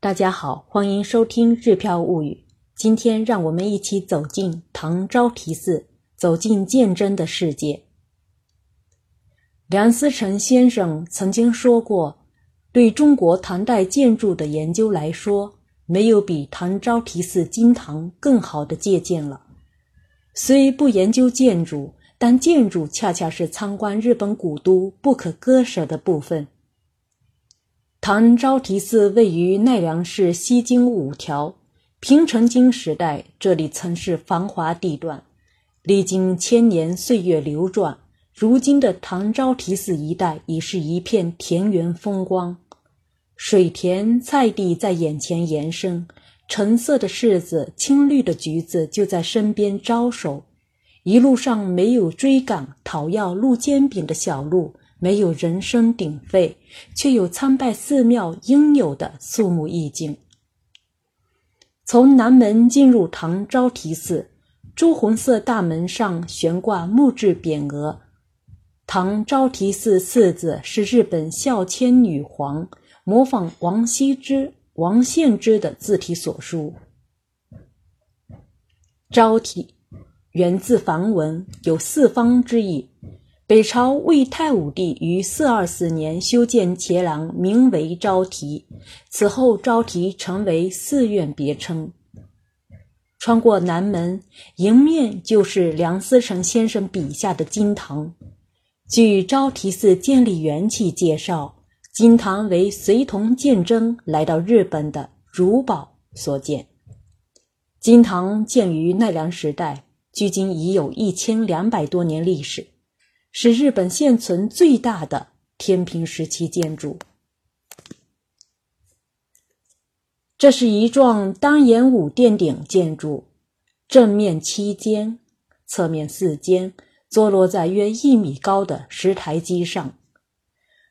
大家好，欢迎收听《日飘物语》。今天，让我们一起走进唐招提寺，走进鉴真的世界。梁思成先生曾经说过：“对中国唐代建筑的研究来说，没有比唐招提寺金堂更好的借鉴了。虽不研究建筑，但建筑恰恰是参观日本古都不可割舍的部分。”唐招提寺位于奈良市西京五条。平城京时代，这里曾是繁华地段。历经千年岁月流转，如今的唐招提寺一带已是一片田园风光，水田菜地在眼前延伸，橙色的柿子、青绿的橘子就在身边招手。一路上没有追赶讨要路煎饼的小路。没有人声鼎沸，却有参拜寺庙应有的肃穆意境。从南门进入唐招提寺，朱红色大门上悬挂木质匾额，“唐招提寺”四字是日本孝谦女皇模仿王羲之、王献之的字体所书。招提源自梵文，有四方之意。北朝魏太武帝于四二四年修建伽廊，名为昭提。此后，昭提成为寺院别称。穿过南门，迎面就是梁思成先生笔下的金堂。据昭提寺建立缘起介绍，金堂为随同鉴真来到日本的如宝所建。金堂建于奈良时代，距今已有一千两百多年历史。是日本现存最大的天平时期建筑。这是一幢单檐五殿顶建筑，正面七间，侧面四间，坐落在约一米高的石台基上。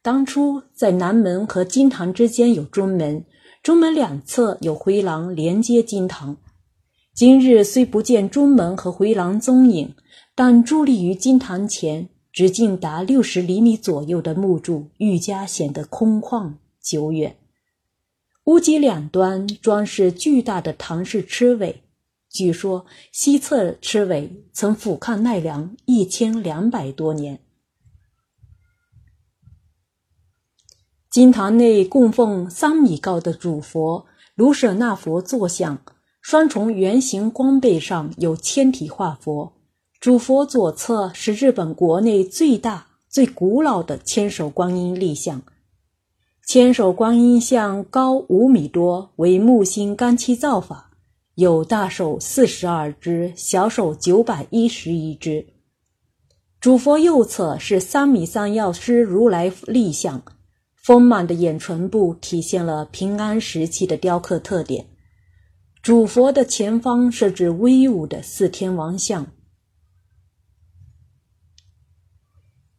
当初在南门和金堂之间有中门，中门两侧有回廊连接金堂。今日虽不见中门和回廊踪影，但伫立于金堂前。直径达六十厘米左右的木柱愈加显得空旷久远。屋脊两端装饰巨大的唐式螭尾，据说西侧螭尾曾俯瞰奈良一千两百多年。金堂内供奉三米高的主佛卢舍那佛坐像，双重圆形光背上有千体画佛。主佛左侧是日本国内最大、最古老的千手观音立像。千手观音像高五米多，为木心干漆造法，有大手四十二只，小手九百一十一只。主佛右侧是三米三药师如来立像，丰满的眼唇部体现了平安时期的雕刻特点。主佛的前方设置威武的四天王像。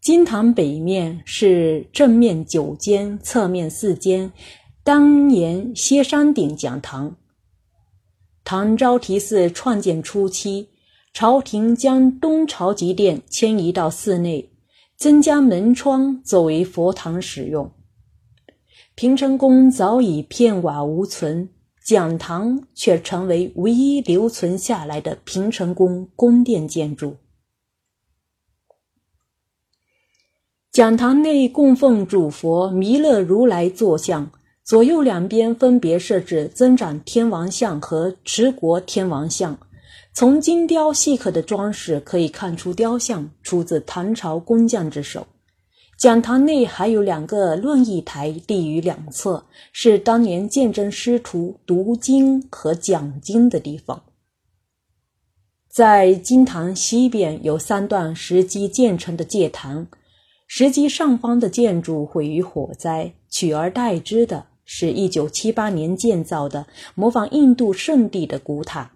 金堂北面是正面九间、侧面四间当年歇山顶讲堂。唐招提寺创建初期，朝廷将东朝极殿迁移到寺内，增加门窗作为佛堂使用。平城宫早已片瓦无存，讲堂却成为唯一留存下来的平城宫宫殿建筑。讲堂内供奉主佛弥勒如来坐像，左右两边分别设置增长天王像和持国天王像。从精雕细刻的装饰可以看出，雕像出自唐朝工匠之手。讲堂内还有两个论议台立于两侧，是当年鉴真师徒读经和讲经的地方。在金堂西边有三段石基建成的戒坛。石基上方的建筑毁于火灾，取而代之的是一九七八年建造的模仿印度圣地的古塔。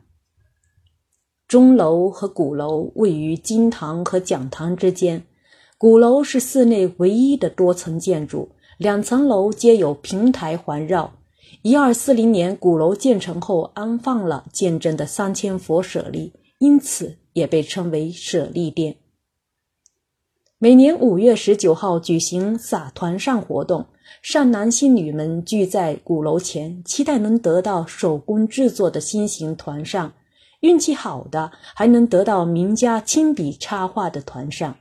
钟楼和鼓楼位于金堂和讲堂之间，鼓楼是寺内唯一的多层建筑，两层楼皆有平台环绕。一二四零年鼓楼建成后，安放了见证的三千佛舍利，因此也被称为舍利殿。每年五月十九号举行撒团扇活动，善男信女们聚在鼓楼前，期待能得到手工制作的新型团扇，运气好的还能得到名家亲笔插画的团扇。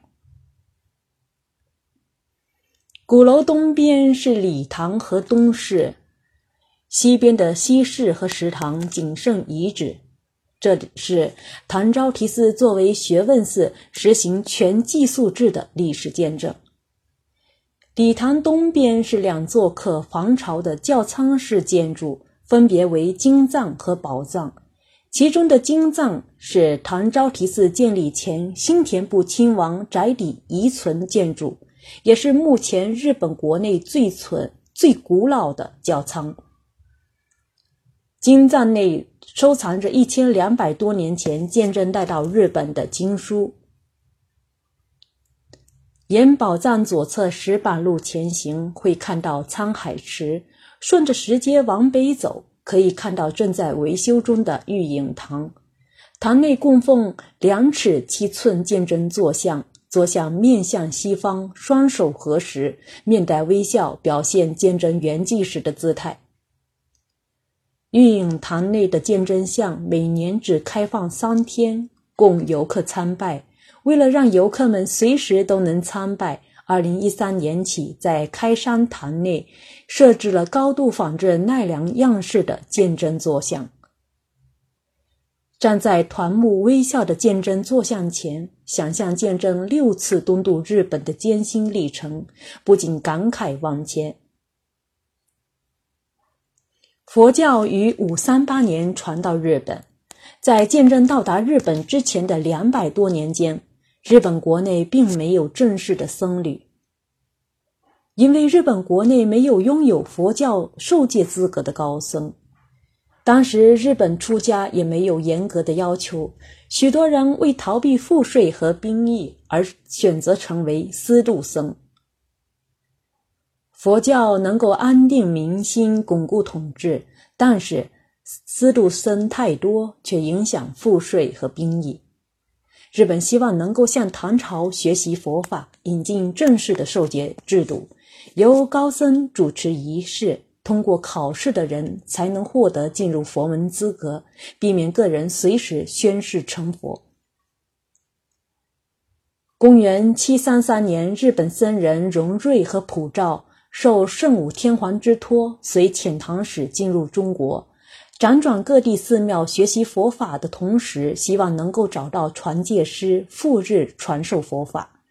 鼓楼东边是礼堂和东室，西边的西室和食堂仅剩遗址。这里是唐招提寺作为学问寺实行全寄宿制的历史见证。礼堂东边是两座可防潮的教仓式建筑，分别为金藏和宝藏。其中的金藏是唐招提寺建立前新田部亲王宅邸遗存建筑，也是目前日本国内最存最古老的教仓。金藏内收藏着一千两百多年前鉴真带到日本的经书。沿宝藏左侧石板路前行，会看到沧海池；顺着石阶往北走，可以看到正在维修中的玉影堂。堂内供奉两尺七寸鉴真坐像，坐像面向西方，双手合十，面带微笑，表现鉴真圆寂时的姿态。御影堂内的鉴真像每年只开放三天，供游客参拜。为了让游客们随时都能参拜，二零一三年起，在开山堂内设置了高度仿制奈良样式的鉴真坐像。站在团木微笑的鉴真坐像前，想象鉴真六次东渡日本的艰辛历程，不禁感慨万千。佛教于五三八年传到日本，在鉴真到达日本之前的两百多年间，日本国内并没有正式的僧侣，因为日本国内没有拥有佛教受戒资格的高僧。当时日本出家也没有严格的要求，许多人为逃避赋税和兵役而选择成为私度僧。佛教能够安定民心、巩固统治，但是思路僧太多，却影响赋税和兵役。日本希望能够向唐朝学习佛法，引进正式的受戒制度，由高僧主持仪式，通过考试的人才能获得进入佛门资格，避免个人随时宣誓成佛。公元七三三年，日本僧人荣瑞和普照。受圣武天皇之托，随遣唐使进入中国，辗转各地寺庙学习佛法的同时，希望能够找到传戒师赴日传授佛法。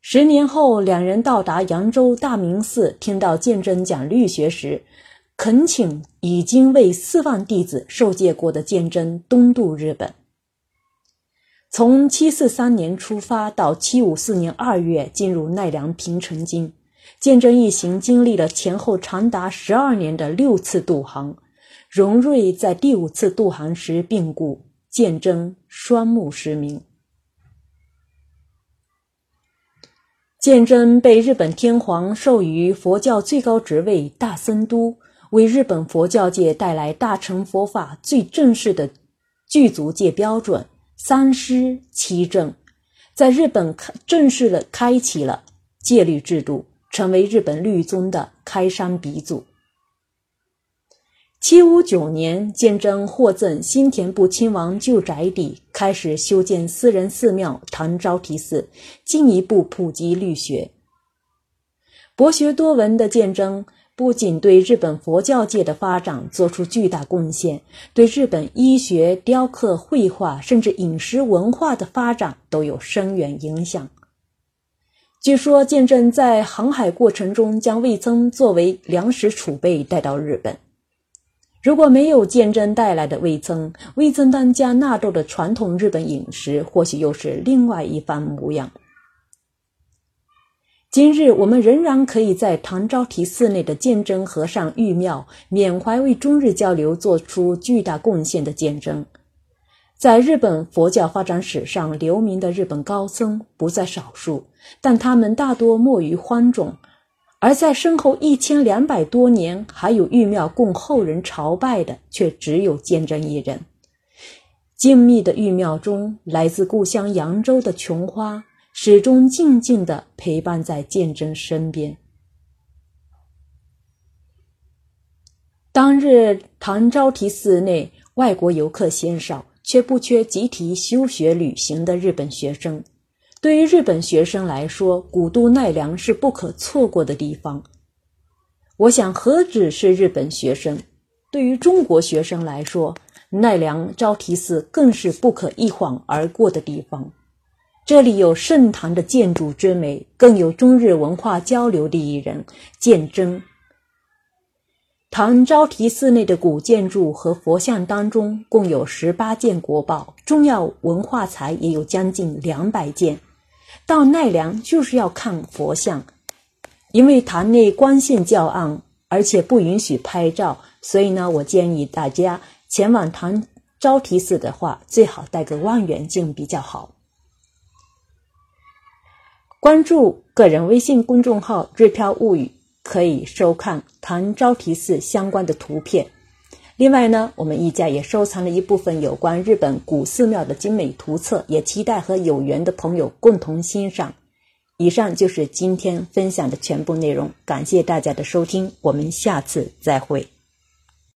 十年后，两人到达扬州大明寺，听到鉴真讲律学时，恳请已经为四万弟子受戒过的鉴真东渡日本。从七四三年出发，到七五四年二月进入奈良平城京。鉴真一行经历了前后长达十二年的六次渡航，荣瑞在第五次渡航时病故，鉴真双目失明。鉴真被日本天皇授予佛教最高职位大僧都，为日本佛教界带来大乘佛法最正式的具足戒标准三师七正，在日本开正式的开启了戒律制度。成为日本律宗的开山鼻祖。七五九年，鉴真获赠新田部亲王旧宅邸，开始修建私人寺庙唐招提寺，进一步普及律学。博学多闻的鉴真不仅对日本佛教界的发展做出巨大贡献，对日本医学、雕刻、绘画，甚至饮食文化的发展都有深远影响。据说鉴真在航海过程中将味噌作为粮食储备带到日本。如果没有鉴真带来的味噌，味噌当家纳豆的传统日本饮食或许又是另外一番模样。今日我们仍然可以在唐招提寺内的鉴真和尚玉庙缅怀为中日交流做出巨大贡献的鉴真。在日本佛教发展史上留名的日本高僧不在少数，但他们大多没于荒冢；而在身后一千两百多年还有玉庙供后人朝拜的，却只有鉴真一人。静谧的玉庙中，来自故乡扬州的琼花，始终静静地陪伴在鉴真身边。当日唐招提寺内外国游客鲜少，却不缺集体休学旅行的日本学生。对于日本学生来说，古都奈良是不可错过的地方。我想，何止是日本学生，对于中国学生来说，奈良招提寺更是不可一晃而过的地方。这里有盛唐的建筑之美，更有中日文化交流的艺人鉴真。唐招提寺内的古建筑和佛像当中，共有十八件国宝，重要文化财也有将近两百件。到奈良就是要看佛像，因为堂内光线较暗，而且不允许拍照，所以呢，我建议大家前往唐招提寺的话，最好带个望远镜比较好。关注个人微信公众号“日飘物语”。可以收看唐招提寺相关的图片。另外呢，我们一家也收藏了一部分有关日本古寺庙的精美图册，也期待和有缘的朋友共同欣赏。以上就是今天分享的全部内容，感谢大家的收听，我们下次再会。